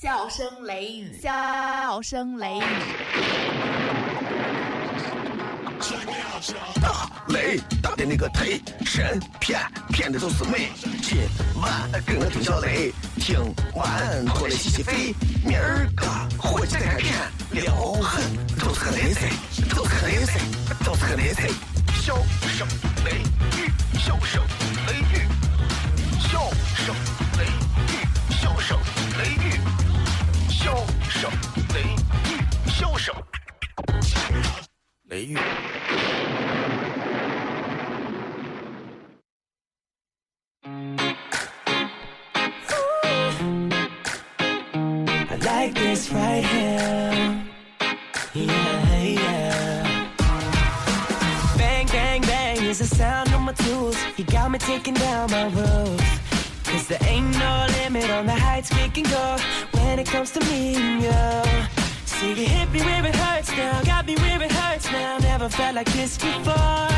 笑声雷雨，笑声雷雨。大雷大的那个忒神骗骗的都是美。今晚跟我听小雷，听完过来洗洗肺。明儿个伙计再开片，撩狠都是个雷菜，都是个雷菜，都是个雷菜。笑声雷雨，笑声雷 I like this right here. Yeah, yeah. Bang, bang, bang is the sound of my tools. You got me taking down my roof. Cause there ain't no limit on the heights we can go when it comes to me and you. See, you hit me where it hurts now, got me where it hurts now. Never felt like this before.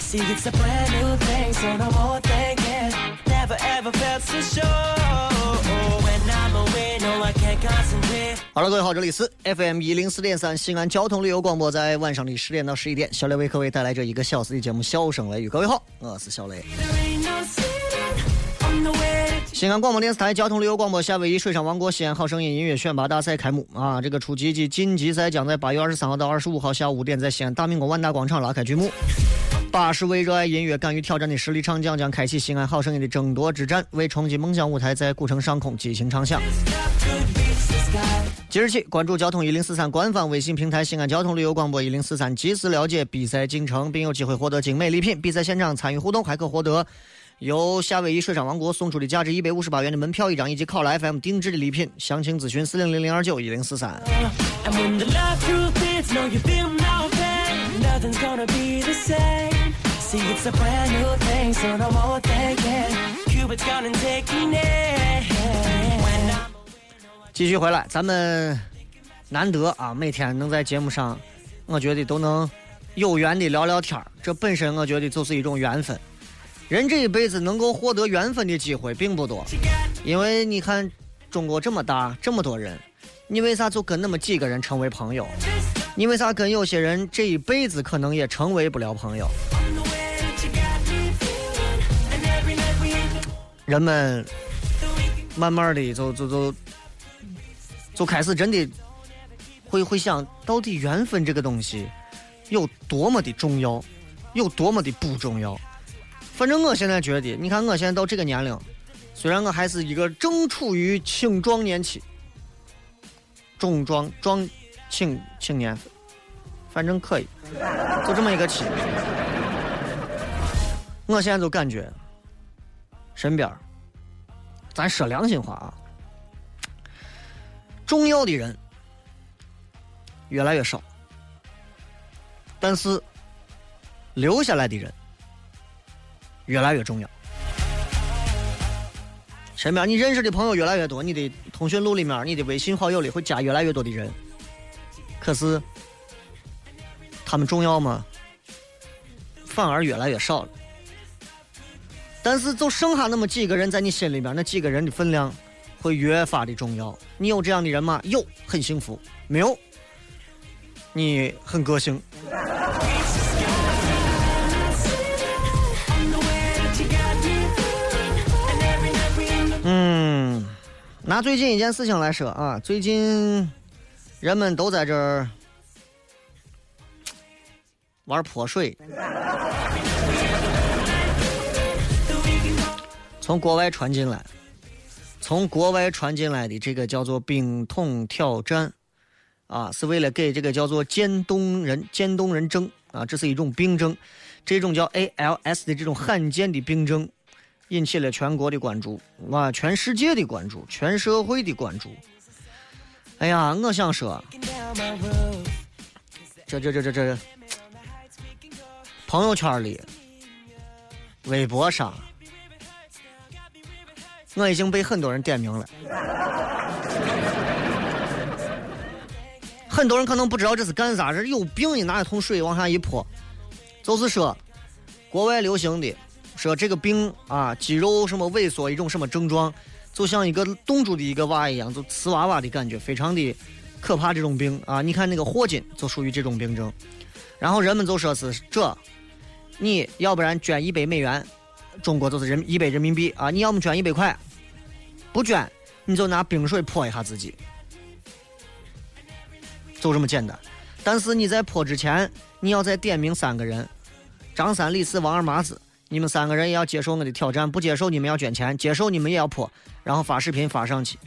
See, it's a brand new thing, so no more thinking. Never ever felt so sure. When I'm away, no, I can't concentrate. 好了，各位好，这里是 FM 一零四点三西安交通旅游广播，在晚上的十点到十一点，小雷为各位带来这一个小时的节目《笑声雷雨》。各位好，我是小雷。西安广播电视台交通旅游广播夏威夷水上王国西安好声音音乐选拔大赛开幕啊！这个初级及晋级赛将在八月二十三号到二十五号下午五点在西安大明宫万达广场拉开序幕。八十位热爱音乐、敢于挑战的实力唱将将开启西安好声音的争夺之战，为冲击梦想舞台在古城上空激情唱响。即日起，关注交通一零四三官方微信平台“西安交通旅游广播一零四三”，及时了解比赛进程，并有机会获得精美礼品。比赛现场参与互动，还可获得由夏威夷水上王国送出的价值一百五十八元的门票一张，以及考拉 FM 定制的礼品。详情咨询四零零零二九一零四三。继续回来，咱们难得啊，每天能在节目上，我觉得都能有缘的聊聊天儿这本身我觉得就是一种缘分。人这一辈子能够获得缘分的机会并不多，因为你看中国这么大，这么多人，你为啥就跟那么几个人成为朋友？你为啥跟有些人这一辈子可能也成为不了朋友？人们慢慢的就就就就开始真的会会想到底缘分这个东西有多么的重要，有多么的不重要。反正我现在觉得，你看我现在到这个年龄，虽然我还是一个正处于青壮年期，中壮壮青青年，反正可以，就这么一个期。我现在就感觉身边咱说良心话啊，重要的人越来越少，但是留下来的人越来越重要。身边你认识的朋友越来越多，你的通讯录里面、你的微信好友里会加越来越多的人，可是他们重要吗？反而越来越少了。但是就剩下那么几个人在你心里边，那几个人的分量会越发的重要。你有这样的人吗？有，很幸福；没有，你很个性。拿最近一件事情来说啊，最近人们都在这儿玩泼水，从国外传进来，从国外传进来的这个叫做冰桶挑战，啊，是为了给这个叫做渐冻人渐冻人症啊，这是一种病症，这种叫 ALS 的这种罕见的病症，引起了全国的关注，哇，全世界的关注，全社会的关注。哎呀，我想说，这这这这这，朋友圈里、微博上，我已经被很多人点名了。很多人可能不知道这是干啥，这有病！你拿一桶水往下一泼，就是说，国外流行的说这个病啊，肌肉什么萎缩一种什么症状，就像一个冻住的一个娃一样，就瓷娃娃的感觉，非常的可怕。这种病啊，你看那个霍金就属于这种病症。然后人们就说是这，你要不然捐一百美元，中国就是人一百人民币啊，你要么捐一百块，不捐你就拿冰水泼一下自己，就这么简单。但是你在泼之前，你要再点名三个人：张三、李四、王二麻子。你们三个人也要接受我的挑战，不接受你们要捐钱，接受你们也要泼，然后发视频发上去。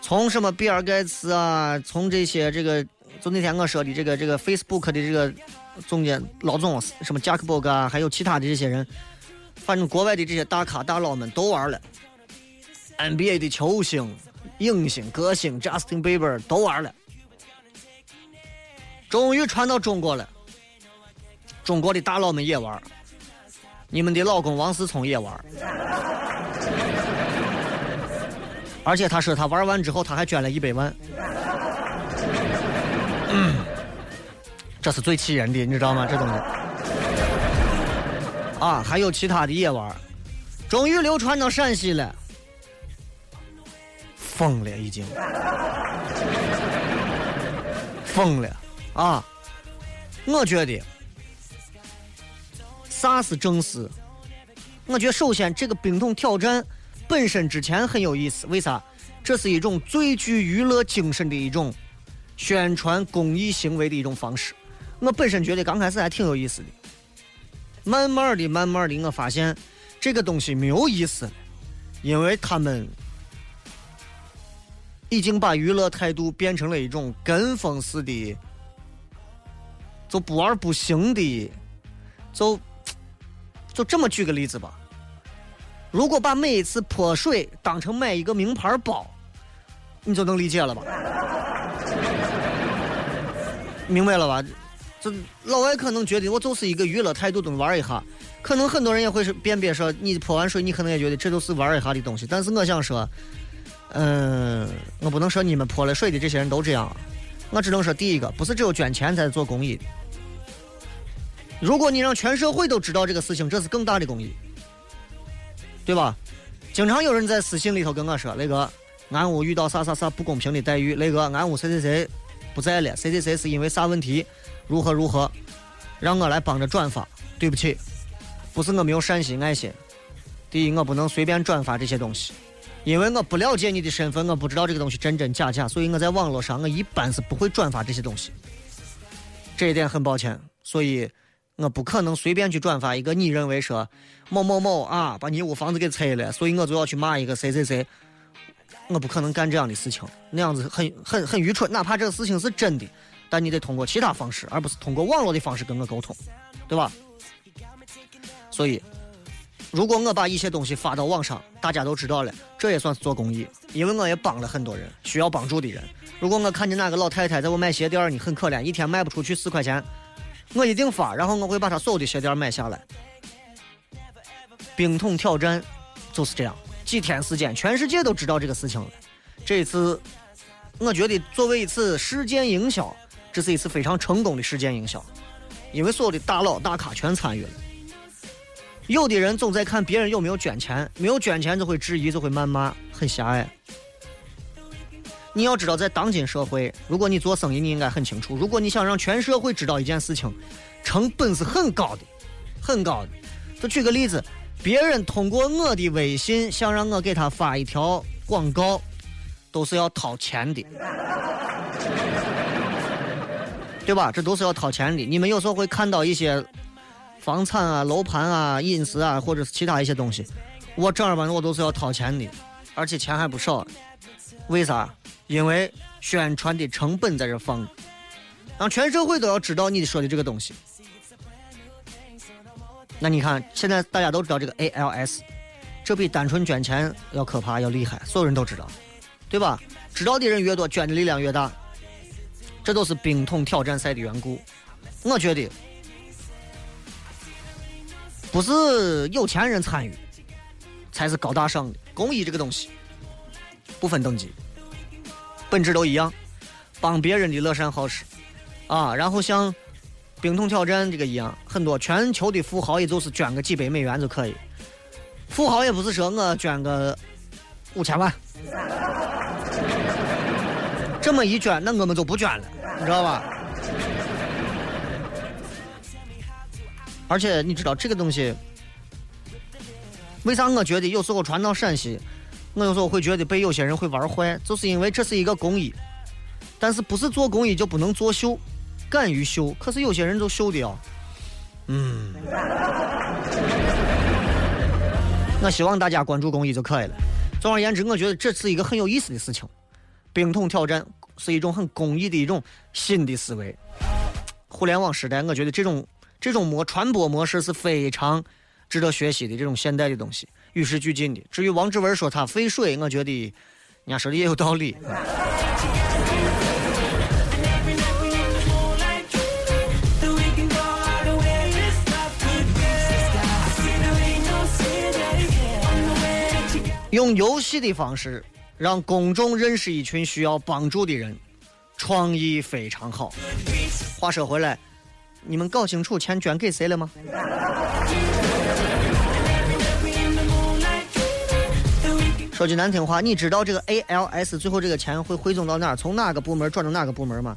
从什么比尔盖茨啊，从这些这个，就那天我说的这个这个 Facebook 的这个总监老总，什么贾克伯格啊，还有其他的这些人，反正国外的这些大咖大佬们都玩了。NBA 的球星、影星、歌星 Justin Bieber 都玩了，终于传到中国了。中国的大佬们也玩，你们的老公王思聪也玩，而且他说他玩完之后他还捐了一百万，这是最气人的，你知道吗？这东西。啊，还有其他的也玩，终于流传到陕西了，疯了已经，疯了。啊！我觉得。啥是正事？我觉得首先这个冰桶挑战本身之前很有意思，为啥？这是一种最具娱乐精神的一种宣传公益行为的一种方式。我本身觉得刚开始还挺有意思的，慢慢的、慢慢的，我发现这个东西没有意思了，因为他们已经把娱乐态度变成了一种跟风式的，就不玩不行的，就。就这么举个例子吧，如果把每一次泼水当成买一个名牌包，你就能理解了吧？明白了吧？这老外可能觉得我就是一个娱乐态度，东玩一下。可能很多人也会是辨别说，你泼完水，你可能也觉得这都是玩一下的东西。但是我想说，嗯，我不能说你们泼了水的这些人都这样，我只能说，第一个不是只有捐钱才做公益。如果你让全社会都知道这个事情，这是更大的公益，对吧？经常有人在私信里头跟我说：“雷哥，俺屋遇到啥啥啥不公平的待遇，雷哥，俺屋谁谁谁不在了，谁谁谁是因为啥问题，如何如何，让我来帮着转发。”对不起，不是我没有善心爱心。第一，我不能随便转发这些东西，因为我不了解你的身份，我不知道这个东西真真假假，所以我在网络上我一般是不会转发这些东西。这一点很抱歉，所以。我不可能随便去转发一个你认为说某某某啊把你屋房子给拆了，所以我就要去骂一个谁谁谁。我不可能干这样的事情，那样子很很很愚蠢。哪怕这个事情是真的，但你得通过其他方式，而不是通过网络的方式跟我沟通，对吧？所以，如果我把一些东西发到网上，大家都知道了，这也算是做公益，因为我也帮了很多人需要帮助的人。如果我看见哪个老太太在我卖鞋店儿，你很可怜，一天卖不出去四块钱。我一定发，然后我会把他所有的鞋垫买下来。冰桶挑战就是这样，几天时间，全世界都知道这个事情了。这一次，我觉得作为一次事件营销，这是一次非常成功的事件营销，因为所有的大佬大咖全参与了。有的人总在看别人有没有捐钱，没有捐钱就会质疑，就会谩骂，很狭隘。你要知道，在当今社会，如果你做生意，你应该很清楚。如果你想让全社会知道一件事情，成本是很高的，很高的。就举个例子，别人通过我的微信想让我给他发一条广告，都是要掏钱的，对吧？这都是要掏钱的。你们有时候会看到一些房产啊、楼盘啊、隐私啊，或者是其他一些东西，我正儿八经我都是要掏钱的，而且钱还不少。为啥？因为宣传的成本在这放，让全社会都要知道你说的这个东西。那你看，现在大家都知道这个 ALS，这比单纯捐钱要可怕，要厉害，所有人都知道，对吧？知道的人越多，捐的力量越大。这都是冰桶挑战赛的缘故。我觉得，不是有钱人参与才是高大上的。公益这个东西，不分等级。本质都一样，帮别人的乐善好施，啊，然后像冰桶挑战这个一样，很多全球的富豪也就是捐个几百美元就可以。富豪也不是说我捐个五千万，这么一捐，那我们就不捐了，你知道吧？而且你知道这个东西，为啥我觉得有时候传到陕西，我有时候会觉得被有些人会玩坏，就是因为这是一个公益，但是不是做公益就不能作秀，敢于秀，可是有些人就秀的啊，嗯。我希望大家关注公益就可以了。总而言之，我觉得这是一个很有意思的事情。冰桶挑战是一种很公益的一种新的思维。互联网时代，我觉得这种这种模传播模式是非常值得学习的，这种现代的东西与时俱进的。至于王志文说他费水，我觉得人家说的也有道理。用游戏的方式让公众认识一群需要帮助的人，创意非常好。话说回来，你们搞清楚钱捐给谁了吗？说句难听话，你知道这个 ALS 最后这个钱会汇总到哪儿，从哪个部门转到哪个部门吗？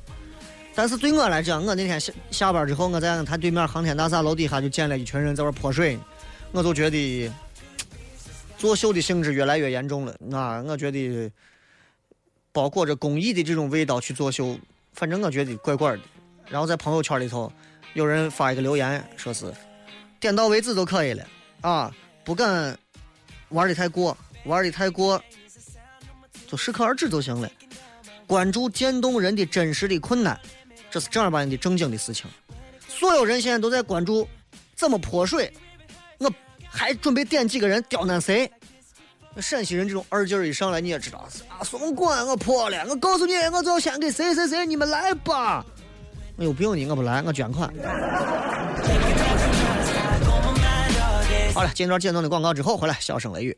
但是对我来讲，我那天下下班之后，我在他对面航天大厦楼底下就见了一群人在玩泼水，我就觉得。作秀的性质越来越严重了，啊，我觉得包裹着公益的这种味道去作秀，反正我觉得怪怪的。然后在朋友圈里头，有人发一个留言，说是点到为止就可以了，啊，不敢玩的太过，玩的太过就适可而止就行了。关注渐冻人的真实的困难，这是正儿八经的正经的事情。所有人现在都在关注怎么泼水，我。还准备点几个人刁难谁？陕西人这种二劲儿一上来，你也知道，啊，松管我破了！我告诉你，我就要先给谁谁谁，你们来吧！我有病你我不来，我捐款。好了，进段简短的广告之后，回来笑声雷雨。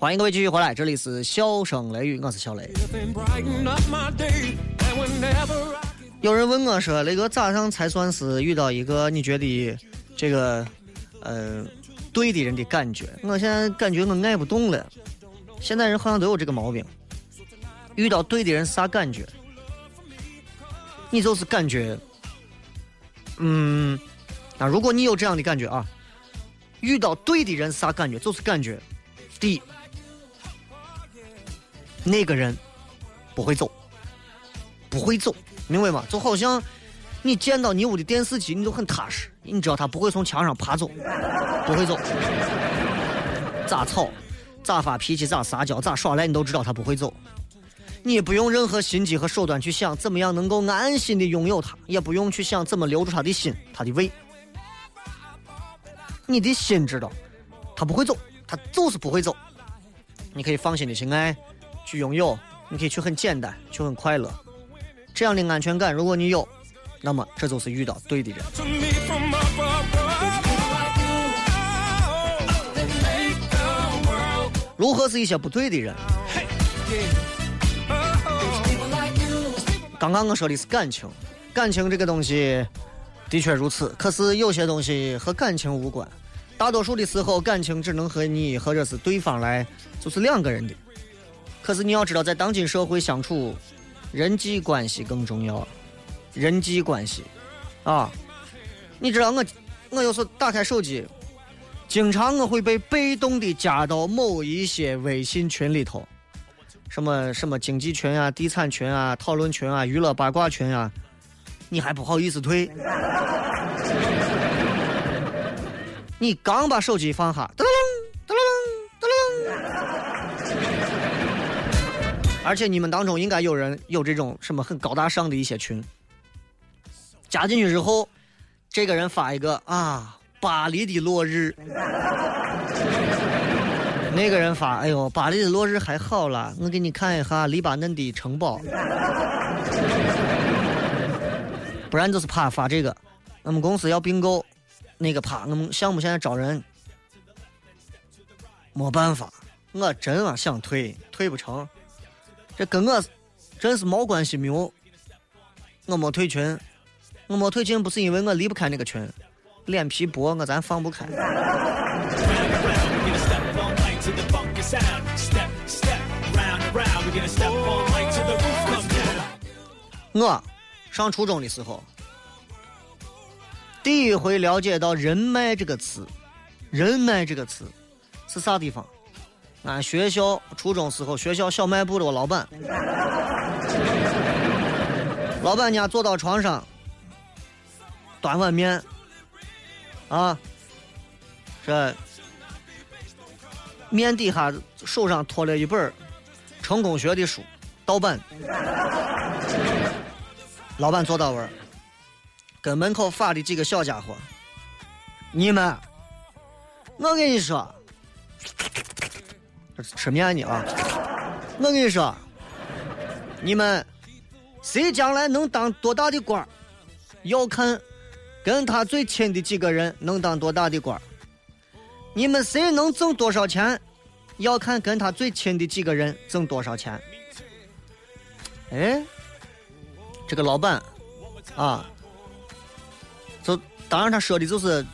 欢迎各位继续回来，这里是笑声雷雨，我是小雷。有人问我说：“雷哥，咋样才算是遇到一个你觉得这个呃对的人的感觉？”我现在感觉我爱不动了。现在人好像都有这个毛病，遇到对的人啥感觉？你就是感觉，嗯，那如果你有这样的感觉啊，遇到对的人啥感觉？就是感觉，第一，那个人不会走，不会走。明白吗？就好像你见到你屋的电视机，你就很踏实，你知道他不会从墙上爬走，不会走。咋吵，咋发脾气，咋撒娇，咋耍赖，你都知道他不会走。你不用任何心机和手段去想怎么样能够安心的拥有他，也不用去想怎么留住他的心，他的胃。你的心知道，他不会走，他就是不会走。你可以放心的去爱，去拥有，你可以去很简单，去很快乐。这样的安全感，如果你有，那么这就是遇到对的人。如何是一些不对的人？刚刚我说的是感情，感情这个东西的确如此。可是有些东西和感情无关，大多数的时候，感情只能和你或者是对方来，就是两个人的。可是你要知道，在当今社会相处。人际关系更重要，人际关系，啊，你知道我，我有时候打开手机，经常我会被被动的加到某一些微信群里头，什么什么经济群啊、地产群啊、讨论群啊、娱乐八卦群啊，你还不好意思退？你刚把手机放下，噔噔噔噔噔，而且你们当中应该有人有这种什么很高大上的一些群，加进去之后，这个人发一个啊。巴黎的落日，那个人发：“哎呦，巴黎的落日还好了，我给你看一下黎巴嫩的城堡。”不然就是怕发这个，我们公司要并购，那个怕我们项目现在招人，没办法，我真啊想退，退不成，这跟我真是毛关系没有，我没退群，我没退群不是因为我离不开那个群。脸皮薄，我咱放不开。我上初中的时候，第一回了解到“人脉”这个词，“人脉”这个词是啥地方？俺学校初中时候，学校小卖部的老板，老板娘坐到床上，端碗面。啊，这面底下手上托了一本成功学的书，盗版。老板坐到位儿，跟门口发的几个小家伙，你们，我跟你说，吃面呢啊！我跟你说，你们谁将来能当多大的官要看。跟他最亲的几个人能当多大的官你们谁能挣多少钱，要看跟他最亲的几个人挣多少钱。哎，这个老板啊，就当然他说的就是，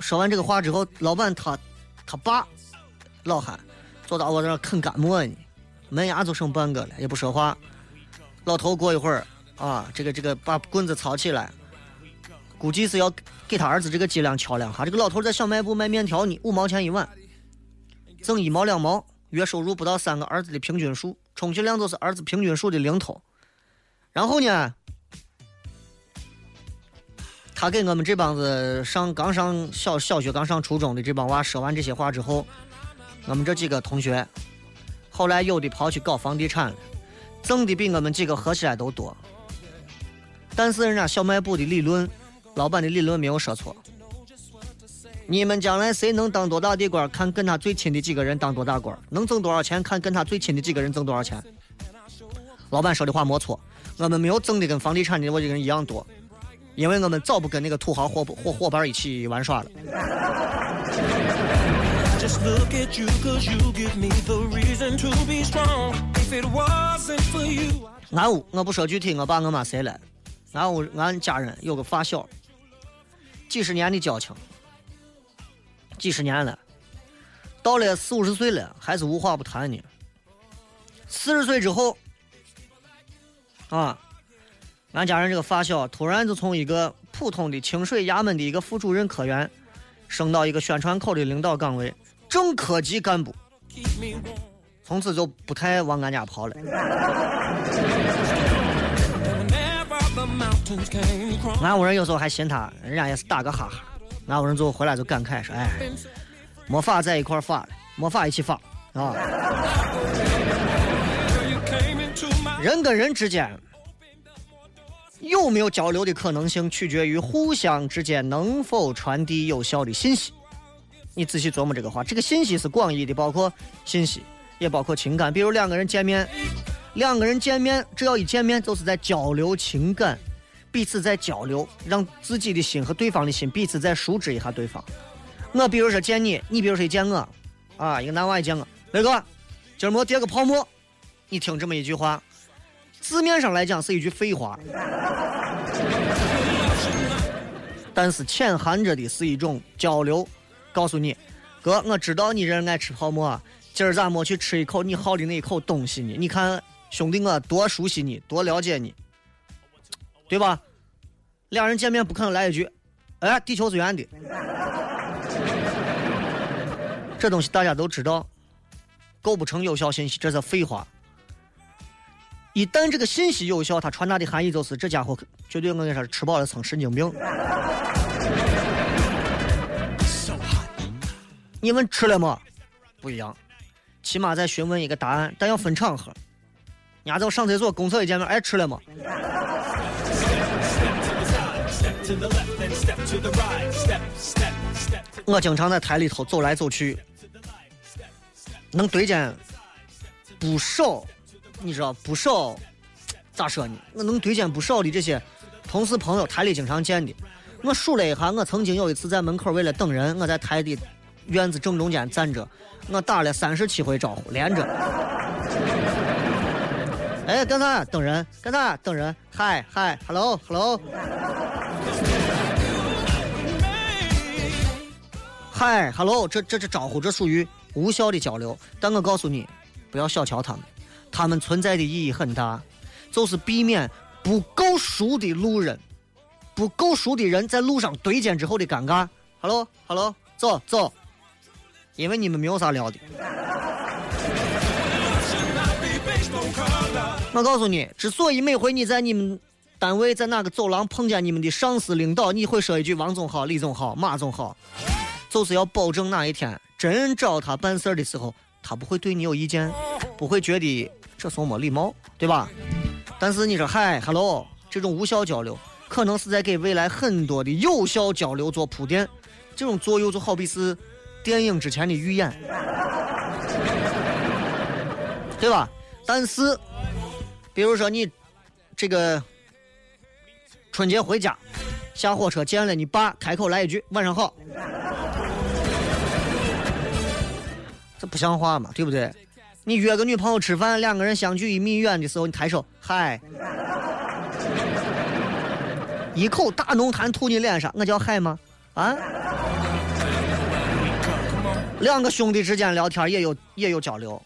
说完这个话之后，老板他他爸老汉坐到我这啃干馍呢，门牙就剩半个了，也不说话。老头过一会儿啊，这个这个把棍子操起来。估计是要给他儿子这个脊梁敲两下。这个老头在小卖部卖面条呢，五毛钱一碗，挣一毛两毛，月收入不到三个儿子的平均数，充其量就是儿子平均数的零头。然后呢，他给我们这帮子上刚上小小学、刚上初中的这帮娃说完这些话之后，我们这几个同学，后来有的跑去搞房地产了，挣的比我们几个合起来都多。但是人家小卖部的理论。老板的理论没有说错。你们将来谁能当多大的官，看跟他最亲的几个人当多大官；能挣多少钱，看跟他最亲的几个人挣多少钱。老板说的话没错，我们没有挣的跟房地产的我这个人一样多，因为我们早不跟那个土豪伙伙伙伴一起玩耍了。俺屋我不说具体我爸我妈谁了，俺屋俺家人有个发小。几十年的交情，几十年了，到了四五十岁了，还是无话不谈呢。四十岁之后，啊，俺家人这个发小突然就从一个普通的清水衙门的一个副主任科员，升到一个宣传口的领导岗位，正科级干部，从此就不太往俺家跑了。俺屋人有时候还嫌他，人家也是打个哈哈。俺屋人就回来就感慨说：“哎，没法在一块发了，没法一起发啊。”人跟人之间有没有交流的可能性，取决于互相之间能否传递有效的信息。你仔细琢磨这个话，这个信息是广义的，包括信息，也包括情感。比如两个人见面。两个人见面，只要一见面，就是在交流情感，彼此在交流，让自己的心和对方的心彼此再熟知一下对方。我比如说见你，你比如说见我，啊，一个男娃一见我，雷哥，今儿没叠个泡沫？你听这么一句话，字面上来讲是一句废话，但是潜含着的是一种交流。告诉你，哥，我知道你人爱吃泡沫，今儿咋没去吃一口你好的那一口东西呢？你看。兄弟，我多熟悉你，多了解你，对吧？两人见面不可能来一句：“哎，地球是圆的。”这东西大家都知道，构不成有效信息，这是废话。一旦这个信息有效，它传达的含义就是这家伙绝对我跟你说吃饱了撑，神经病。你们吃了吗？不一样，起码在询问一个答案，但要分场合。伢子我上厕所，公厕一见面，哎，吃了吗？我经常在台里头走来走去，能对见不少，你知道不少，咋说呢？我能对见不少的这些同事朋友，台里经常见的。我数了一下，我曾经有一次在门口为了等人，我在台的院子正中间站着，我打了三十七回招呼，连着。哎，干啥？等人？干啥？等人？嗨嗨，hello，hello。嗨，hello，这这这招呼，这属于无效的交流。但我告诉你，不要小瞧他们，他们存在的意义很大，就是避免不够熟的路人、不够熟的人在路上对肩之后的尴尬。Hello，hello，走走，因为你们没有啥聊的。我告诉你，之所以每回你在你们单位在哪个走廊碰见你们的上司领导，你会说一句王总好、李总好、马总好，就是要保证哪一天真找他办事的时候，他不会对你有意见，不会觉得这怂没礼貌，对吧？但是你说嗨，hello，这种无效交流，可能是在给未来很多的有效交流做铺垫，这种作用就好比是电影之前的预演，对吧？但是。比如说你这个春节回家下火车见了你爸，开口来一句“晚上好”，这不像话嘛，对不对？你约个女朋友吃饭，两个人相距一米远的时候，你抬手嗨，一口大浓痰吐你脸上，我叫嗨吗？啊？两个兄弟之间聊天也有也有交流。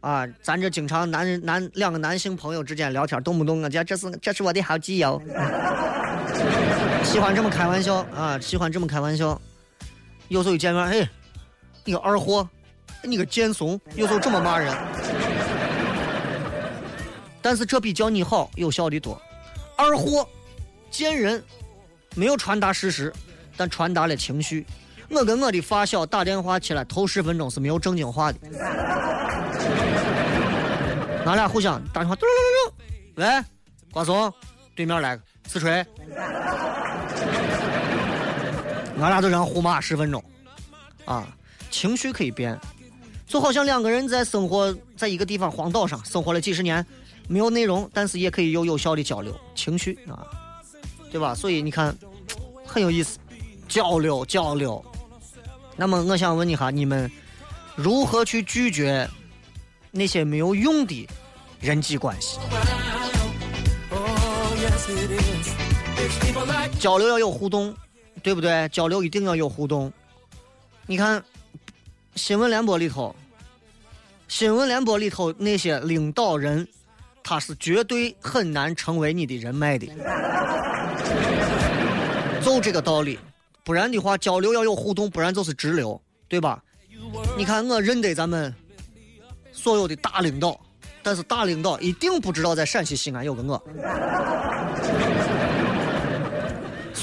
啊，咱这经常男人男两个男性朋友之间聊天，动不动我讲这是这是我的好基友，喜欢这么开玩笑啊，喜欢这么开玩笑。有时候一见面，嘿，你个二货，你个贱怂，有时候这么骂人。但是这比叫你好有效的多。二货，贱人，没有传达事实，但传达了情绪。我跟我的发小打电话起来头十分钟是没有正经话的。俺俩互相打电话，嘟嘟嘟嘟，喂，瓜怂，对面来个死锤，俺俩就这样互骂十分钟，啊，情绪可以变，就好像两个人在生活在一个地方荒岛上生活了几十年，没有内容，但是也可以有有效的交流情绪啊，对吧？所以你看，很有意思，交流交流。那么我想问你哈，你们如何去拒绝？那些没有用的人际关系，交流要有互动，对不对？交流一定要有互动。你看新闻联播里头，新闻联播里头那些领导人，他是绝对很难成为你的人脉的，就这个道理。不然的话，交流要有互动，不然就是直流，对吧？你看我认得咱们。所有的大领导，但是大领导一定不知道在陕西西安有个我。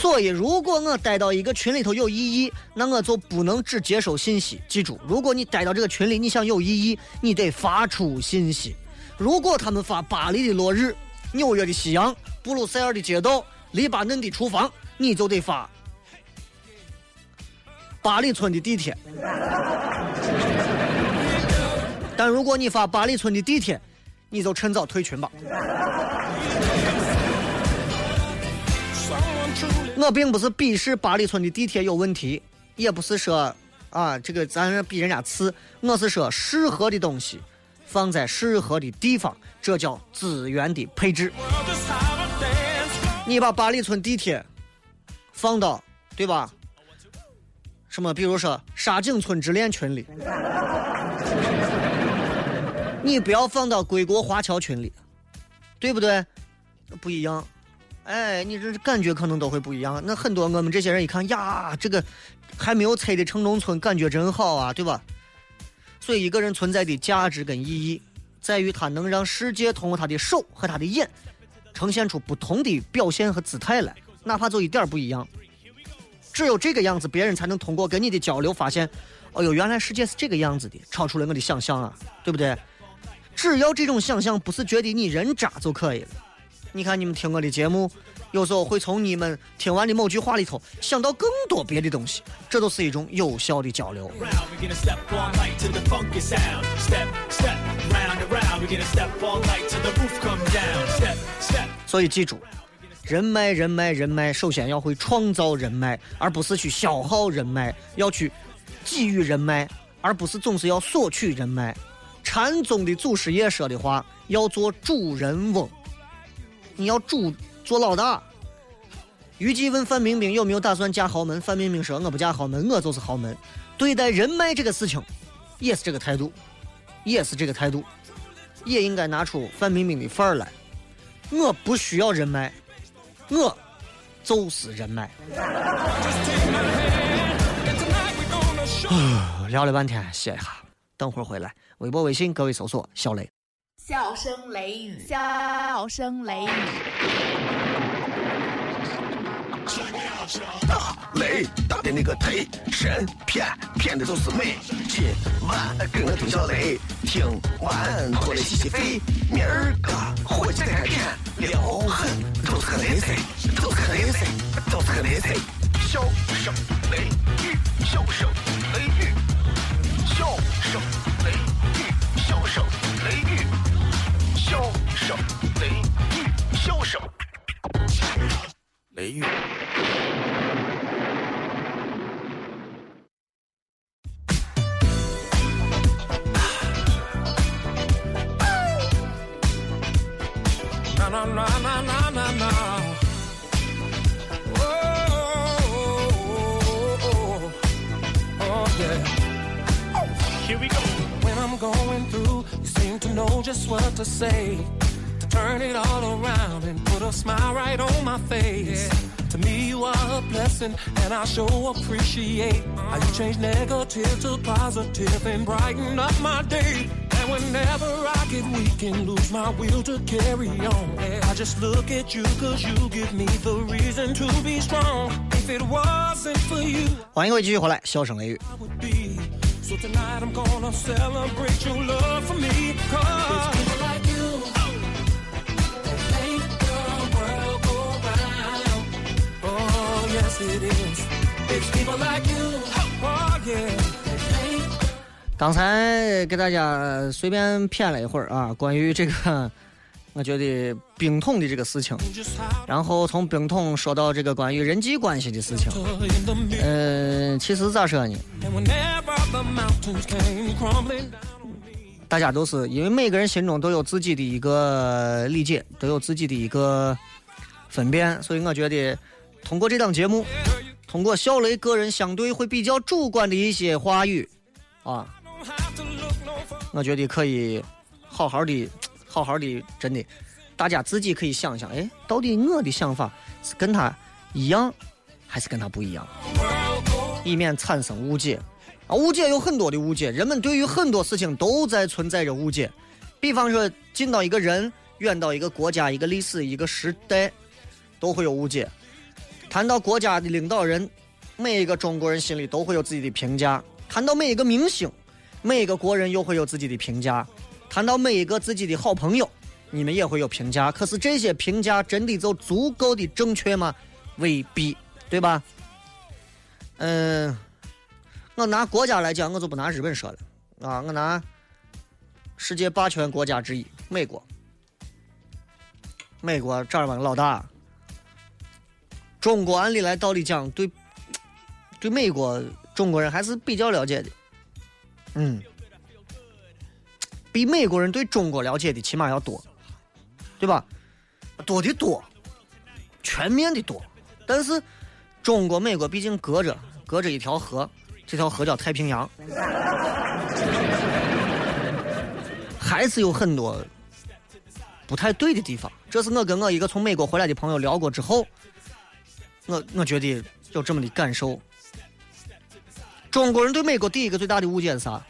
所以，如果我待到一个群里头有异议，那我就不能只接收信息。记住，如果你待到这个群里，你想有异议，你得发出信息。如果他们发巴黎的落日、纽约的夕阳、布鲁塞尔的街道、黎巴嫩的厨房，你就得发八里村的地铁。但如果你发八里村的地铁，你就趁早退群吧。我并不是鄙视八里村的地铁有问题，也不是说啊这个咱比人家次，我是说适合的东西放在适合的地方，这叫资源的配置。你把八里村地铁放到对吧？什么？比如说沙井村之恋群里。你不要放到归国华侨群里，对不对？不一样，哎，你这感觉可能都会不一样。那很多我们这些人一看呀，这个还没有拆的城中村，感觉真好啊，对吧？所以一个人存在的价值跟意义，在于他能让世界通过他的手和他的眼，呈现出不同的表现和姿态来，哪怕就一点不一样。只有这个样子，别人才能通过跟你的交流发现，哦哟，原来世界是这个样子的，超出了我的想象啊，对不对？只要这种想象不是觉得你人渣就可以了。你看你们听我的节目，有时候会从你们听完的某句话里头想到更多别的东西，这都是一种有效的交流。We're gonna step all night to the funky sound. Step, step, round and round. We're gonna step all night till the roof come down. Step, step. 所以记住，人脉，人脉，人脉，首先要会创造人脉，而不是去消耗人脉，要去给予人脉，而不是总是要索取人脉。禅宗的祖师爷说的话，要做主人翁，你要主做老大。虞姬问范冰冰有没有打算嫁豪门，范冰冰说：“我不嫁豪门，我就是豪门。”对待人脉这个事情，也是这个态度，也是这个态度，也应该拿出范冰冰的范儿来。我不需要人脉，我就是人脉。聊了半天，歇一下，等会儿回来。微博、微信，各位搜索“小雷”。笑声雷雨，笑声雷雨，大雷打的那个忒神骗，骗的都是美。今晚跟我听小雷，听完过来洗洗肺。明儿个伙计再开店，撩狠都是个雷菜，都是个雷菜，都是个雷菜。笑声雷雨，笑声雷雨，笑声笑声雷雨，啦啦啦啦啦。I'm going through, you seem to know just what to say. To turn it all around and put a smile right on my face. To me, you are a blessing, and I sure appreciate how you change negative to positive and brighten up my day. And whenever I get weak and lose my will to carry on, I just look at you cause you give me the reason to be strong. If it wasn't for you, 欢迎各位继续回来，笑声雷雨。 I would be. So tonight I'm gonna celebrate your love for me. Cause it's people like you that make the world go round. Oh, yes it is. It's people like you. Oh, yeah. that make 刚才给大家随便谝了一会儿啊，关于这个，我觉得冰桶的这个事情，然后从冰桶说到这个关于人际关系的事情。嗯，其实咋说呢？大家都是因为每个人心中都有自己的一个理解，都有自己的一个分辨，所以我觉得通过这档节目，通过小雷个人相对会比较主观的一些话语，啊，我觉得可以好好的、好好的，真的，大家自己可以想想，哎，到底我的想法是跟他一样，还是跟他不一样，以免产生误解。啊，误解有很多的误解，人们对于很多事情都在存在着误解。比方说，近到一个人，远到一个国家、一个历史、一个时代，都会有误解。谈到国家的领导人，每一个中国人心里都会有自己的评价；谈到每一个明星，每一个国人又会有自己的评价；谈到每一个自己的好朋友，你们也会有评价。可是这些评价真的就足够的正确吗？未必，对吧？嗯，我拿国家来讲，我就不拿日本说了啊，我拿世界霸权国家之一美国。美国这儿吧，老大。中国按理来道理讲，对对美国中国人还是比较了解的，嗯，比美国人对中国了解的起码要多，对吧？多的多，全面的多。但是中国、美国毕竟隔着隔着一条河，这条河叫太平洋，还是有很多不太对的地方。这是我跟我一个从美国回来的朋友聊过之后，我我觉得有这么的感受。中国人对美国第一个最大的误解是啥？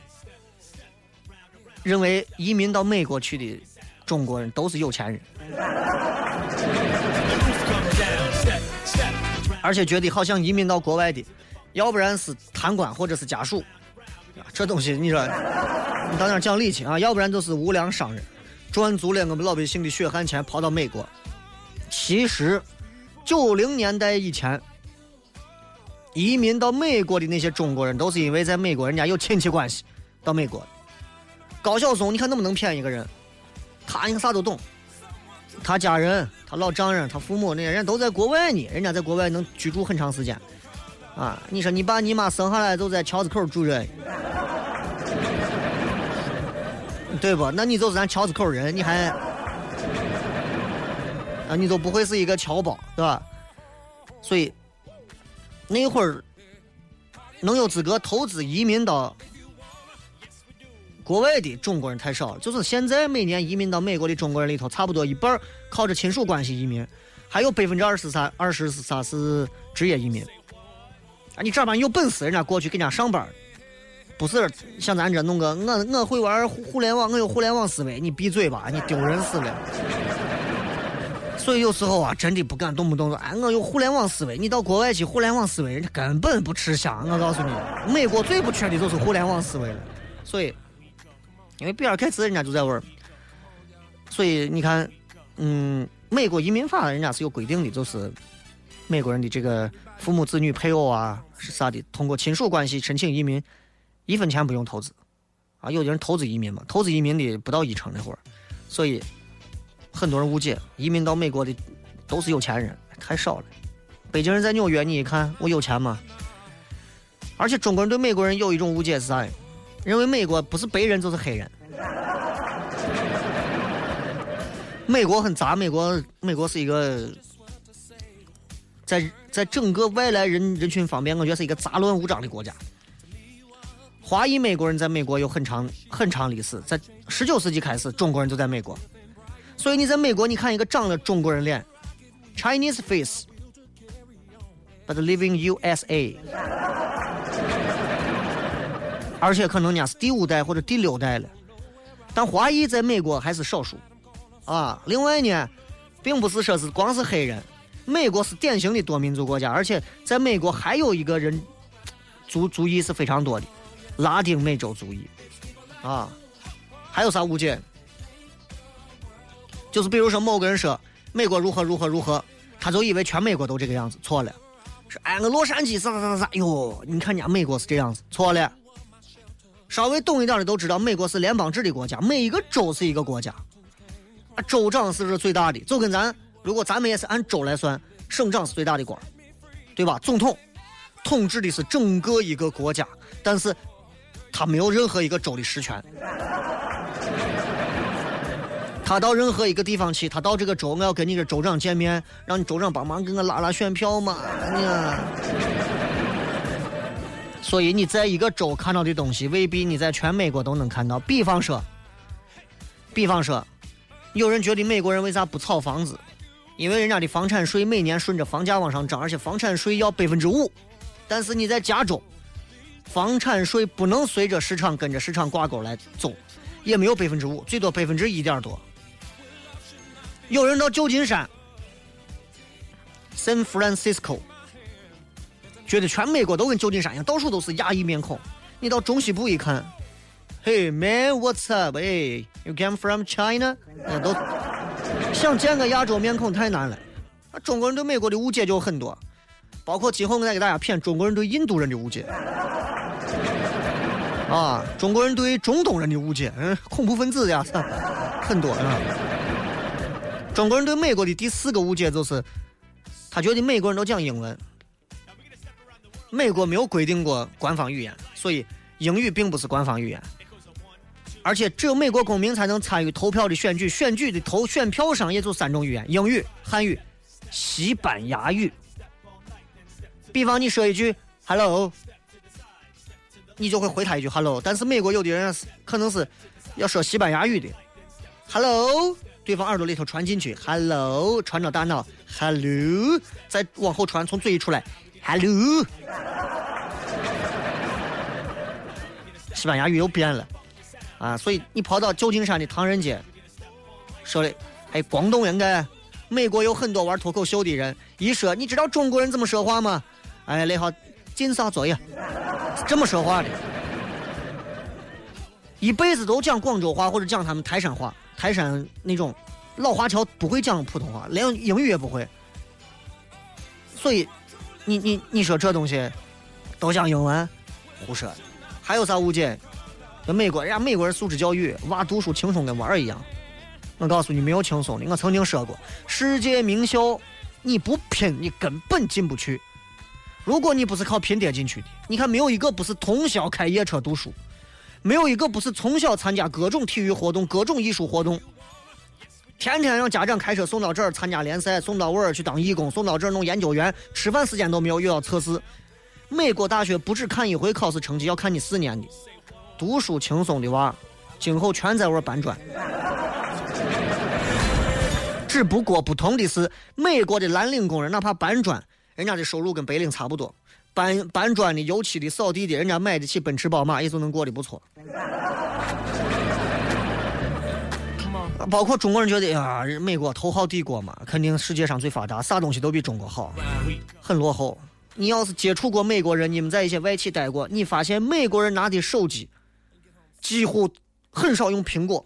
认为移民到美国去的中国人都是有钱人，而且觉得好像移民到国外的，要不然是贪官或者是家属，这东西你说你到那讲理去啊，要不然就是无良商人，赚足了我们老百姓的血汗钱跑到美国。其实九零年代以前。移民到美国的那些中国人，都是因为在美国人家有亲戚关系到美国。高晓松，你看能不能骗一个人？他你看啥都懂，他家人、他老丈人、他父母那些人都在国外呢，人家在国外能居住很长时间。啊，你说你爸你妈生下来就在桥子口住着，对不？那你就是咱桥子口人，你还啊，你都不会是一个侨胞，对吧？所以。那会儿能有资格投资移民到国外的中国人太少，就是现在每年移民到美国的中国人里头，差不多一半靠着亲属关系移民，还有百分之二十三、二十三是职业移民。啊，你这帮有本事，人家过去给人家上班，不是像咱这弄个我我会玩互联网，我有互联网思维，你闭嘴吧，你丢人死了。所以有时候啊，真的不敢动不动说，哎，我有互联网思维。你到国外去，互联网思维人家根本不吃香。我告诉你，美国最不缺的就是互联网思维了。所以，因为比尔盖茨人家就在玩所以你看，嗯，美国移民法人家是有规定的，就是美国人的这个父母子女配偶啊是啥的，通过亲属关系申请移民，一分钱不用投资。啊，有的人投资移民嘛，投资移民的不到一成那会儿，所以。很多人误解，移民到美国的都是有钱人，太少了。北京人在纽约，你一看我有钱吗？而且中国人对美国人有一种误解是啥？认为美国不是白人就是黑人。美国很杂，美国美国是一个在在整个外来人人群方面，我觉得是一个杂乱无章的国家。华裔美国人在美国有很长很长历史，在十九世纪开始，中国人就在美国。所以你在美国，你看一个长了中国人脸，Chinese face，but living USA，而且可能人家是第五代或者第六代了，但华裔在美国还是少数，啊，另外呢，并不是说是光是黑人，美国是典型的多民族国家，而且在美国还有一个人族族裔是非常多的，拉丁美洲族裔，啊，还有啥误解？就是比如说某个人说美国如何如何如何，他就以为全美国都这个样子，错了。说哎，我洛杉矶啥啥啥啥，哟，你看人家美国是这样子，错了。稍微懂一点的都知道，美国是联邦制的国家，每一个州是一个国家，啊，州长是不是最大的，就跟咱如果咱们也是按州来算，省长是最大的官，对吧？总统统治的是整个一个国家，但是他没有任何一个州的实权。他到任何一个地方去，他到这个州，我要跟你个州长见面，让你州长帮忙给我拉拉选票嘛。哎呀所以你在一个州看到的东西，未必你在全美国都能看到。比方说，比方说，有人觉得美国人为啥不炒房子？因为人家的房产税每年顺着房价往上涨，而且房产税要百分之五。但是你在加州，房产税不能随着市场跟着市场挂钩来走，也没有百分之五，最多百分之一点多。有人到旧金山，San Francisco，觉得全美国都跟旧金山一样，到处都是亚裔面孔。你到中西部一看，Hey man，what's up？哎，You came from China？那都想见个亚洲面孔太难了。中国人对美国的误解就很多，包括今后我再给大家谝中国人对印度人的误解。啊，中国人对中东人的误解，嗯，恐怖分子呀，很多啊。中国人对美国的第四个误解就是，他觉得美国人都讲英文。美国没有规定过官方语言，所以英语并不是官方语言。而且只有美国公民才能参与投票的选举，选举的投选票上也就三种语言：英语、汉语、西班牙语。比方你说一句 “hello”，你就会回他一句 “hello”。但是美国有的人是可能是要说西班牙语的，“hello”。对方耳朵里头传进去，hello，传到大脑，hello，再往后传，从嘴里出来，hello。西班牙语又变了，啊，所以你跑到旧金山的唐人街，说的还广东人该，美国有很多玩脱口秀的人，一说你知道中国人怎么说话吗？哎，那好，金啥作业？这么说话的，一辈子都讲广州话或者讲他们台山话，台山那种老华侨不会讲普通话，连英语也不会，所以你你你说这东西都讲英文，胡说。还有啥误解？那美国人家美国人素质教育，娃读书轻松跟玩儿一样。我告诉你，没有轻松的。我曾经说过，世界名校你不拼，你根本进不去。如果你不是靠拼爹进去的，你看没有一个不是通宵开夜车读书，没有一个不是从小参加各种体育活动、各种艺术活动，天天让家长开车送到这儿参加联赛，送到那儿去当义工，送到这儿弄研究员，吃饭时间都没有，又要测试。美国大学不只看一回考试成绩，要看你四年的。读书轻松的娃，今后全在玩搬砖。只不过不同的是，美国的蓝领工人哪怕搬砖，人家的收入跟白领差不多。搬搬砖的、油漆的、扫地的，人家买得起奔驰、宝马，也就能过得不错。包括中国人觉得呀，美国头号帝国嘛，肯定世界上最发达，啥东西都比中国好，很落后。你要是接触过美国人，你们在一些外企待过，你发现美国人拿的手机几乎很少用苹果，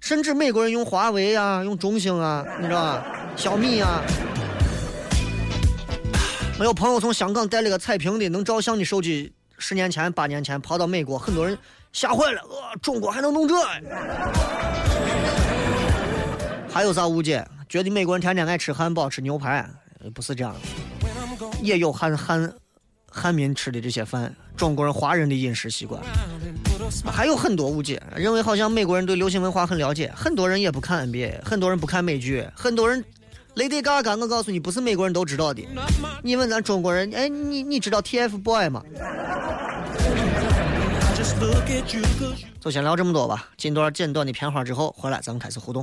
甚至美国人用华为啊，用中兴啊，你知道吧？小米啊。我有朋友从香港带了个彩屏的能照相的手机，十年前、八年前跑到美国，很多人吓坏了，呃，中国还能弄这？还有啥误解？觉得美国人天天爱吃汉堡、吃牛排，不是这样的。也有汉汉汉民吃的这些饭，中国人华人的饮食习惯，还有很多误解，认为好像美国人对流行文化很了解，很多人也不看 NBA，很多人不看美剧，很多人 Lady Gaga，我告诉你，不是美国人都知道的。你问咱中国人，哎，你你知道 TFBOY 吗？就先聊这么多吧，进段简短的片花之后，回来咱们开始互动。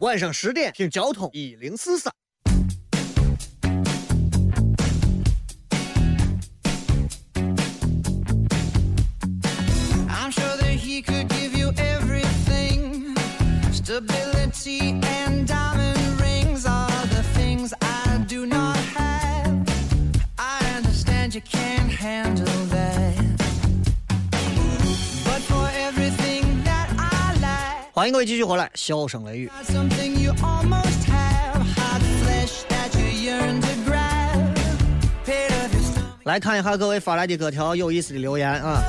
晚上十点听交通一零四三。 I'm sure that he could give you everything. Stability and diamond rings are the things I do not have. I understand you can't 欢迎各位继续回来，笑声雷雨。来看一下各位发来的各条有意思的留言啊。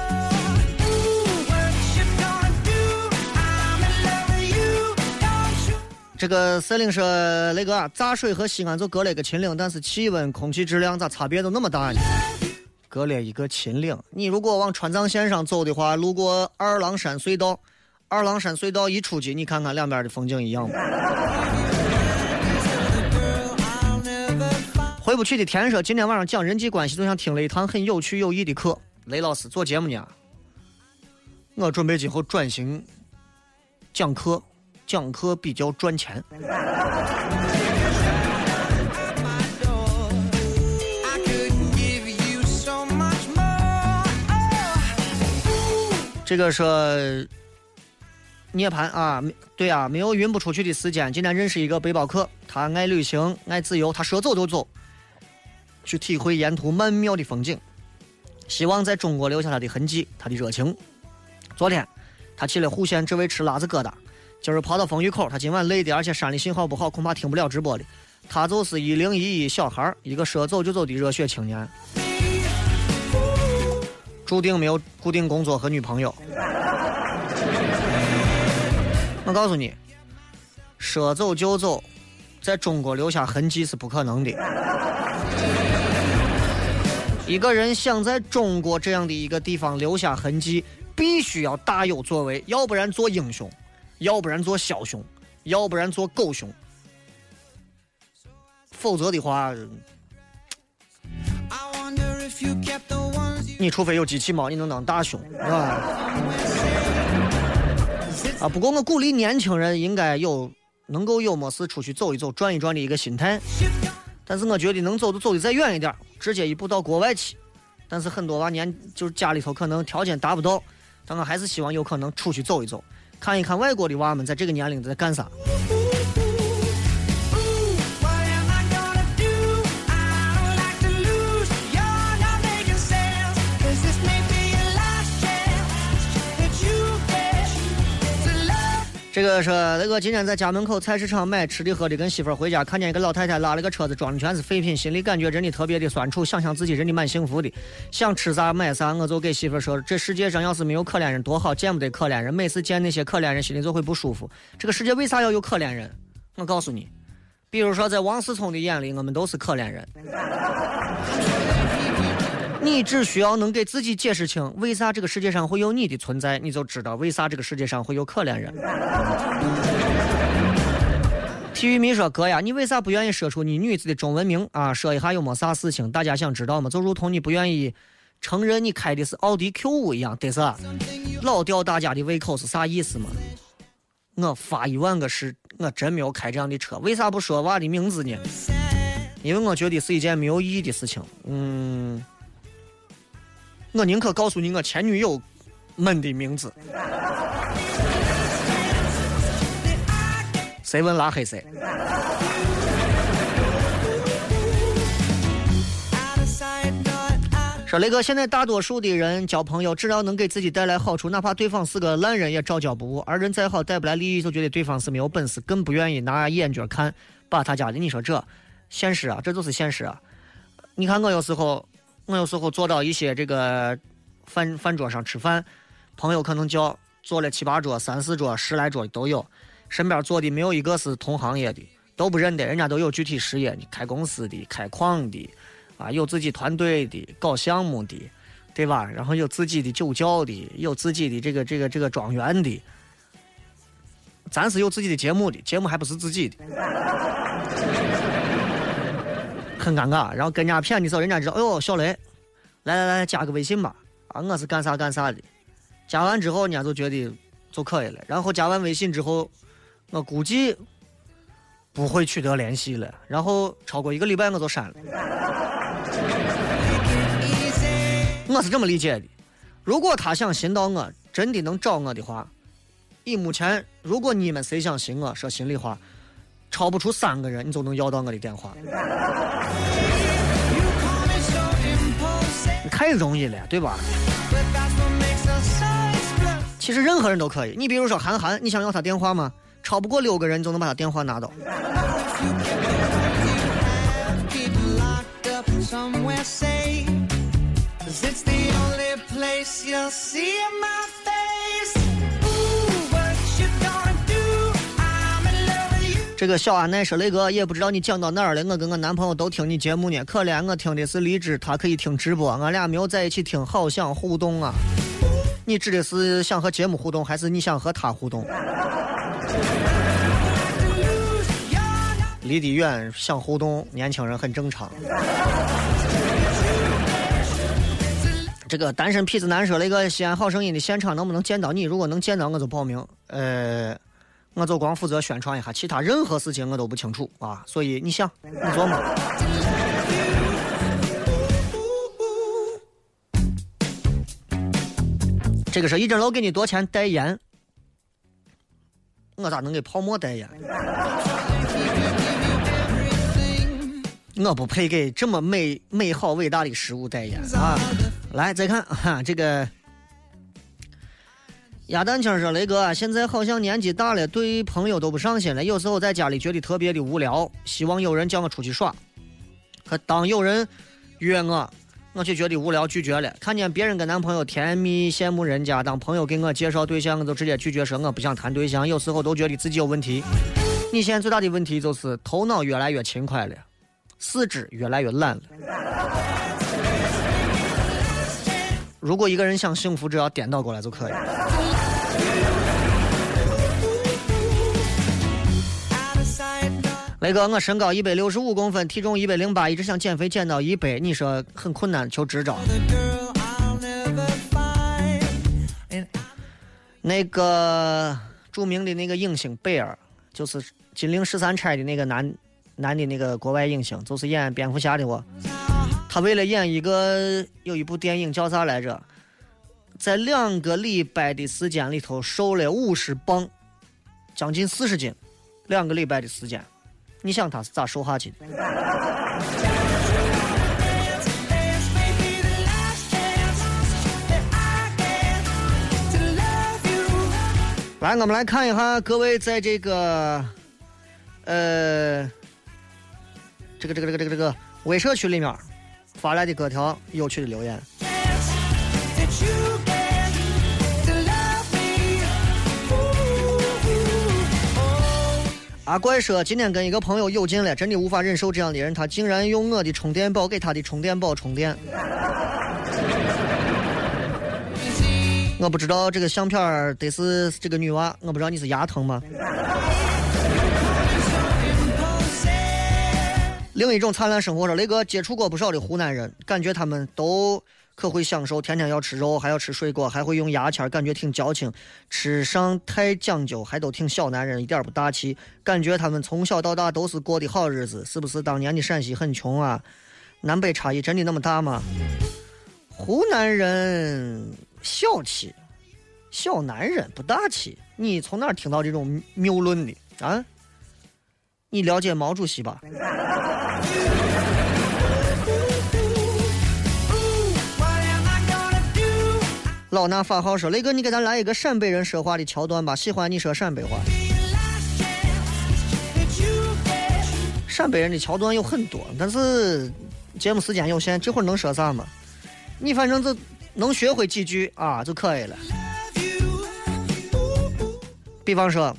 这个司令说：“雷哥啊，杂水和西安就隔了一个秦岭，但是气温、空气质量咋差别都那么大呢？隔了一个秦岭，你如果往川藏线上走的话，路过二郎山隧道，二郎山隧道一出去，你看看两边的风景一样吗？回不去的天说，今天晚上讲人际关系，就像听了一堂很有趣有益的课。雷老师做节目呢，我准备今后转型讲课，讲课比较赚钱。这个说涅槃啊，对啊，没有晕不出去的时间。今天认识一个背包客，他爱旅行，爱自由，他说走就走，去体会沿途曼妙的风景，希望在中国留下他的痕迹，他的热情。昨天他去了户县，只为吃辣子疙瘩。今儿跑到风雨口，他今晚累的，而且山里信号不好，恐怕听不了直播的。他就是一零一一小孩，一个说走就走的热血青年，注定没有固定工作和女朋友。我告诉你，说走就走，在中国留下痕迹是不可能的。一个人想在中国这样的一个地方留下痕迹，必须要大有作为，要不然做英雄，要不然做枭雄，要不然做狗熊，否则的话，你除非有机器猫，你能当大熊，是吧？啊，不过我鼓励年轻人应该有能够有没事出去走一走、转一转的一个心态。但是我觉得能走就走的再远一点，直接一步到国外去。但是很多娃年就是家里头可能条件达不到，但我还是希望有可能出去走一走，看一看外国的娃们在这个年龄在干啥。这个是那个今天在家门口菜市场买吃的喝的，跟媳妇儿回家，看见一个老太太拉了个车子，装的全是废品，心里感觉真的特别的酸楚，想想自己真的蛮幸福的，想吃啥买啥，我就给媳妇儿说，这世界上要是没有可怜人多好，见不得可怜人，每次见那些可怜人，心里就会不舒服。这个世界为啥要有可怜人？我告诉你，比如说在王思聪的眼里，我们都是可怜人。你只需要能给自己解释清为啥这个世界上会有你的存在，你就知道为啥这个世界上会有可怜人。体育迷说：“哥呀，你为啥不愿意说出你女子的中文名啊？说一下有没啥事情，大家想知道吗？就如同你不愿意承认你开的是奥迪 Q 五一样，得是？老吊大家的胃口是啥意思吗？我发一万个誓，我真没有开这样的车，为啥不说娃的名字呢？因为我觉得是一件没有意义的事情。嗯，我宁可告诉你我前女友们的名字。谁问拉黑谁？说雷哥，现在大多数的人交朋友，只要能给自己带来好处，哪怕对方是个烂人，也照交不误。而人再好，带不来利益，就觉得对方是没有本事，更不愿意拿眼角看，把他家的。你说这现实啊，这就是现实啊！你看我有时候，我有时候坐到一些这个饭饭桌上吃饭，朋友可能叫坐了七八桌、三四桌、十来桌都有，身边坐的没有一个是同行业的，都不认得，人家都有具体事业的，开公司的、开矿的。啊，有自己团队的，搞项目的，对吧？然后有自己的酒窖的，有自己的这个这个这个庄园的，咱是有自己的节目的，节目还不是自己的，很尴尬。然后跟人家谝的时候，人家知道，哎呦，小雷，来来来，加个微信吧，啊，我是干啥干啥的。加完之后，人家就觉得就可以了。然后加完微信之后，我估计不会取得联系了。然后超过一个礼拜，我就删了。我是这么理解的：如果他想寻到我，真的能找我的话，以目前，如果你们谁想寻我，说心里话，超不出三个人，你就能要到我的电话。太容易了，对吧？其实任何人都可以。你比如说韩寒，你想要他电话吗？超不过六个人你就能把他电话拿到。这个小阿奈说：“雷哥，也不知道你讲到哪儿了。我跟我男朋友都听你节目呢，可怜我听的是荔枝，他可以听直播，俺俩没有在一起听，好想互动啊。你指的是想和节目互动，还是你想和他互动？离得远想互动，年轻人很正常。这个单身痞子男说了一个西安好声音的现场能不能见到你？如果能见到，我就报名。呃，我就光负责宣传一下，其他任何事情我都不清楚啊。所以你想，你琢磨。这个是一针楼给你多钱代言，我咋能给泡沫代言？我不配给这么美美好伟大的食物代言啊！来，再看哈、这个鸭蛋清说：“雷哥，现在好像年纪大了，对朋友都不上心了。有时候在家里觉得特别的无聊，希望有人叫我出去耍。可当有人约我，我就觉得无聊，拒绝了。看见别人跟男朋友甜蜜，羡慕人家；当朋友给我介绍对象，我就直接拒绝说我不想谈对象。有时候都觉得自己有问题。你现在最大的问题就是头脑越来越勤快了，四肢越来越懒了。如果一个人想幸福，只要颠倒过来就可以。雷哥，我身高一百六十五公分，体重一百零八，一直想减肥减到一百，你说很困难，求支招。那个著名的那个影星贝尔，就是金陵十三钗的那个男男的那个国外影星，就是演蝙蝠侠的我。他为了演一个有一部电影叫啥来着，在两个礼拜的时间里头瘦了五十磅，将近四十斤，两个礼拜的时间，你想他是咋瘦下去的？来，我们来看一下各位在这个，呃，这个这个这个这个这个微社区里面发来的各条有趣的留言。阿怪说，今天跟一个朋友有劲了，真的无法忍受这样的人，他竟然用我的充电宝给他的充电宝充电。我不知道这个相片儿得是这个女娃，我不知道你是牙疼吗？另一种灿烂生活说，雷哥接触过不少的湖南人，感觉他们都可会享受，天天要吃肉，还要吃水果，还会用牙签，感觉挺矫情，吃上太讲究，还都挺小男人，一点不大气。感觉他们从小到大都是过的好日子，是不是当年的陕西很穷啊？南北差异真的那么大吗？湖南人小气，小男人不大气，你从哪听到这种谬论的啊？你了解毛主席吧？老衲法号说：“雷哥，你给咱来一个陕北人说话的桥段吧，喜欢你说陕北话。陕北人的桥段有很多，但是节目时间有限，这会儿能说啥嘛？你反正就能学会几句啊就可以了。比方说，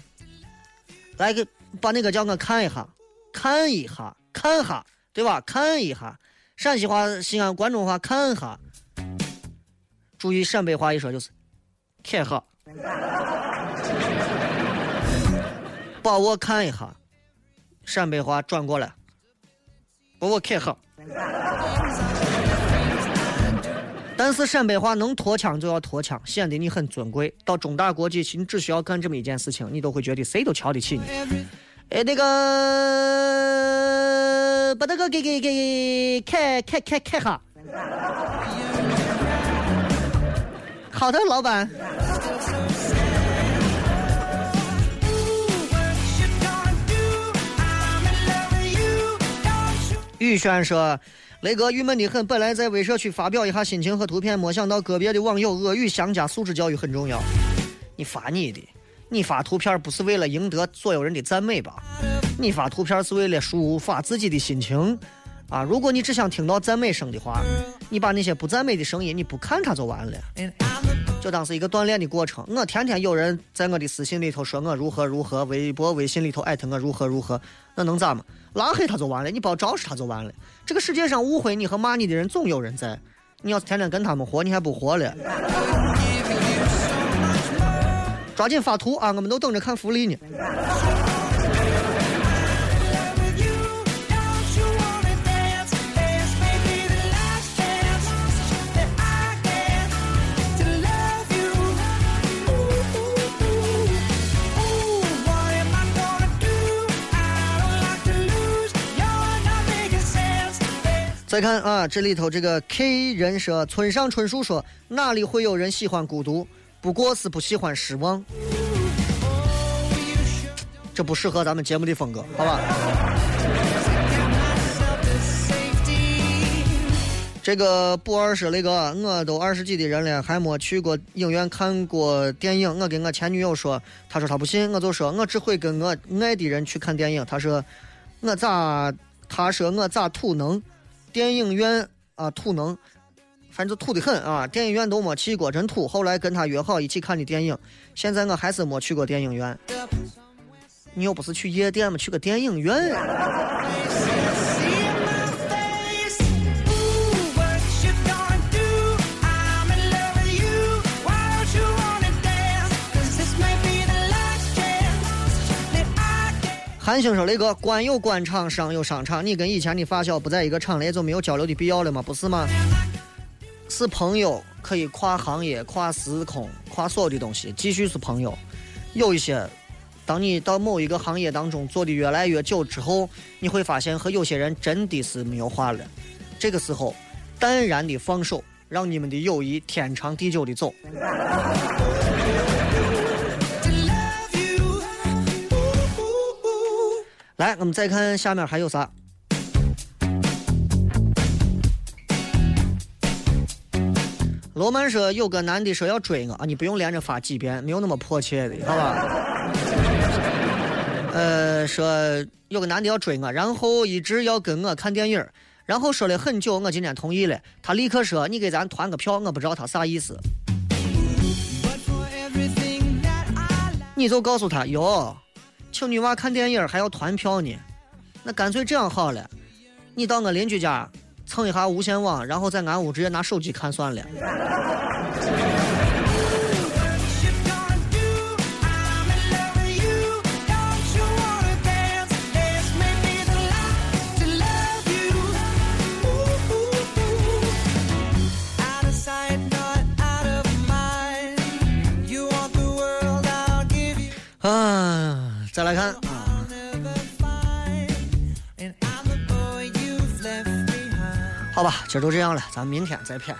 来个把那个叫我看一下，看一下，看哈，对吧？看一下，陕西话、西安关中话看哈。注意陕北话一说就是看哈，把我看一下。陕北话转过来，把我看哈。但是陕北话能拖腔就要拖腔，显得你很尊贵。到中大国际，你只需要干这么一件事情，你都会觉得谁都瞧得起你。哎，那个把那个给给给开开开开哈。好的，老板。玉轩说：“雷哥郁闷的很，本来在微社区发表一下心情和图片，没想到个别的网友恶语相加，素质教育很重要。你发你的，你发图片不是为了赢得所有人的赞美吧？你发图片是为了抒发自己的心情啊！如果你只想听到赞美声的话，你把那些不赞美的声音你不看它就完了。”就当是一个锻炼的过程。我天天有人在我的私信里头说我如何如何，微博、微信里头艾特我如何如何，那能咋嘛？拉黑他就完了，你不要招惹他就完了。这个世界上误会你和骂你的人总有人在，你要是天天跟他们活，你还不活了？抓紧发图啊！我们都等着看福利呢。再看啊，这里头这个 K 人说，村上春树说，哪里会有人喜欢孤独？不过是不喜欢失望。这不适合咱们节目的风格，好吧？这个不二说那个，我都二十几的人了，还没去过影院看过电影。我跟我前女友说，她说她不信，我就说我只会跟我爱的人去看电影。她说我咋，她说我咋土能？电影院啊土能，反正土的很啊，电影院都没去过，真土。后来跟他约好一起看的电影，现在我还是没去过电影院。你又不是去夜店嘛，去个电影院韩星说：“雷哥，官有官场，商有商场，你跟以前的发小不在一个厂里，就没有交流的必要了吗？不是吗？是朋友，可以跨行业、跨时空、跨所有的东西，继续是朋友。有一些，当你到某一个行业当中做的越来越久之后，你会发现和有些人真的是没有话了。这个时候，淡然的放手，让你们的友谊天长地久的走。”来，我们再看下面还有啥？罗曼说有个男的说要追我啊，你不用连着发几遍，没有那么迫切的，好吧？呃，说有个男的要追我，然后一直要跟我看电影，然后说了很久，我今天同意了，他立刻说你给咱团个票，我不知道他啥意思，你就告诉他有，请女娃看电影还要团票呢，那干脆这样好了，你到我邻居家蹭一下无线网，然后在俺屋直接拿手机看算了。再来看啊。好吧，今儿都这样了，咱们明天再片。